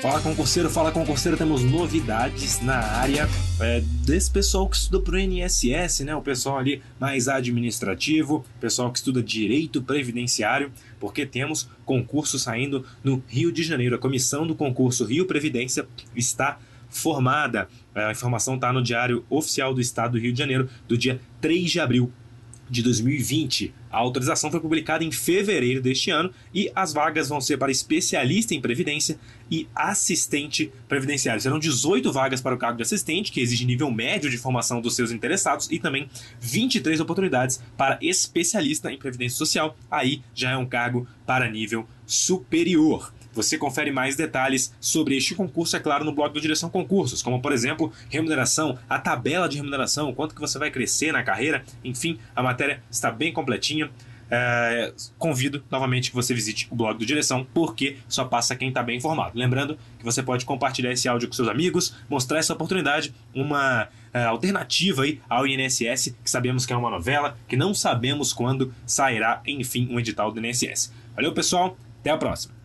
Fala concurseiro, fala concurseiro, temos novidades na área é, desse pessoal que estuda pro INSS, né? O pessoal ali mais administrativo, pessoal que estuda direito previdenciário, porque temos concurso saindo no Rio de Janeiro. A comissão do concurso Rio Previdência está formada. A informação está no Diário Oficial do Estado do Rio de Janeiro, do dia 3 de abril de 2020. A autorização foi publicada em fevereiro deste ano e as vagas vão ser para especialista em previdência e assistente previdenciário. Serão 18 vagas para o cargo de assistente, que exige nível médio de formação dos seus interessados, e também 23 oportunidades para especialista em previdência social. Aí já é um cargo para nível superior. Você confere mais detalhes sobre este concurso, é claro, no blog do Direção Concursos, como por exemplo, remuneração, a tabela de remuneração, quanto que você vai crescer na carreira, enfim, a matéria está bem completinha. É, convido novamente que você visite o blog do Direção, porque só passa quem está bem informado. Lembrando que você pode compartilhar esse áudio com seus amigos, mostrar essa oportunidade, uma é, alternativa aí ao INSS, que sabemos que é uma novela, que não sabemos quando sairá, enfim, um edital do INSS. Valeu, pessoal, até a próxima.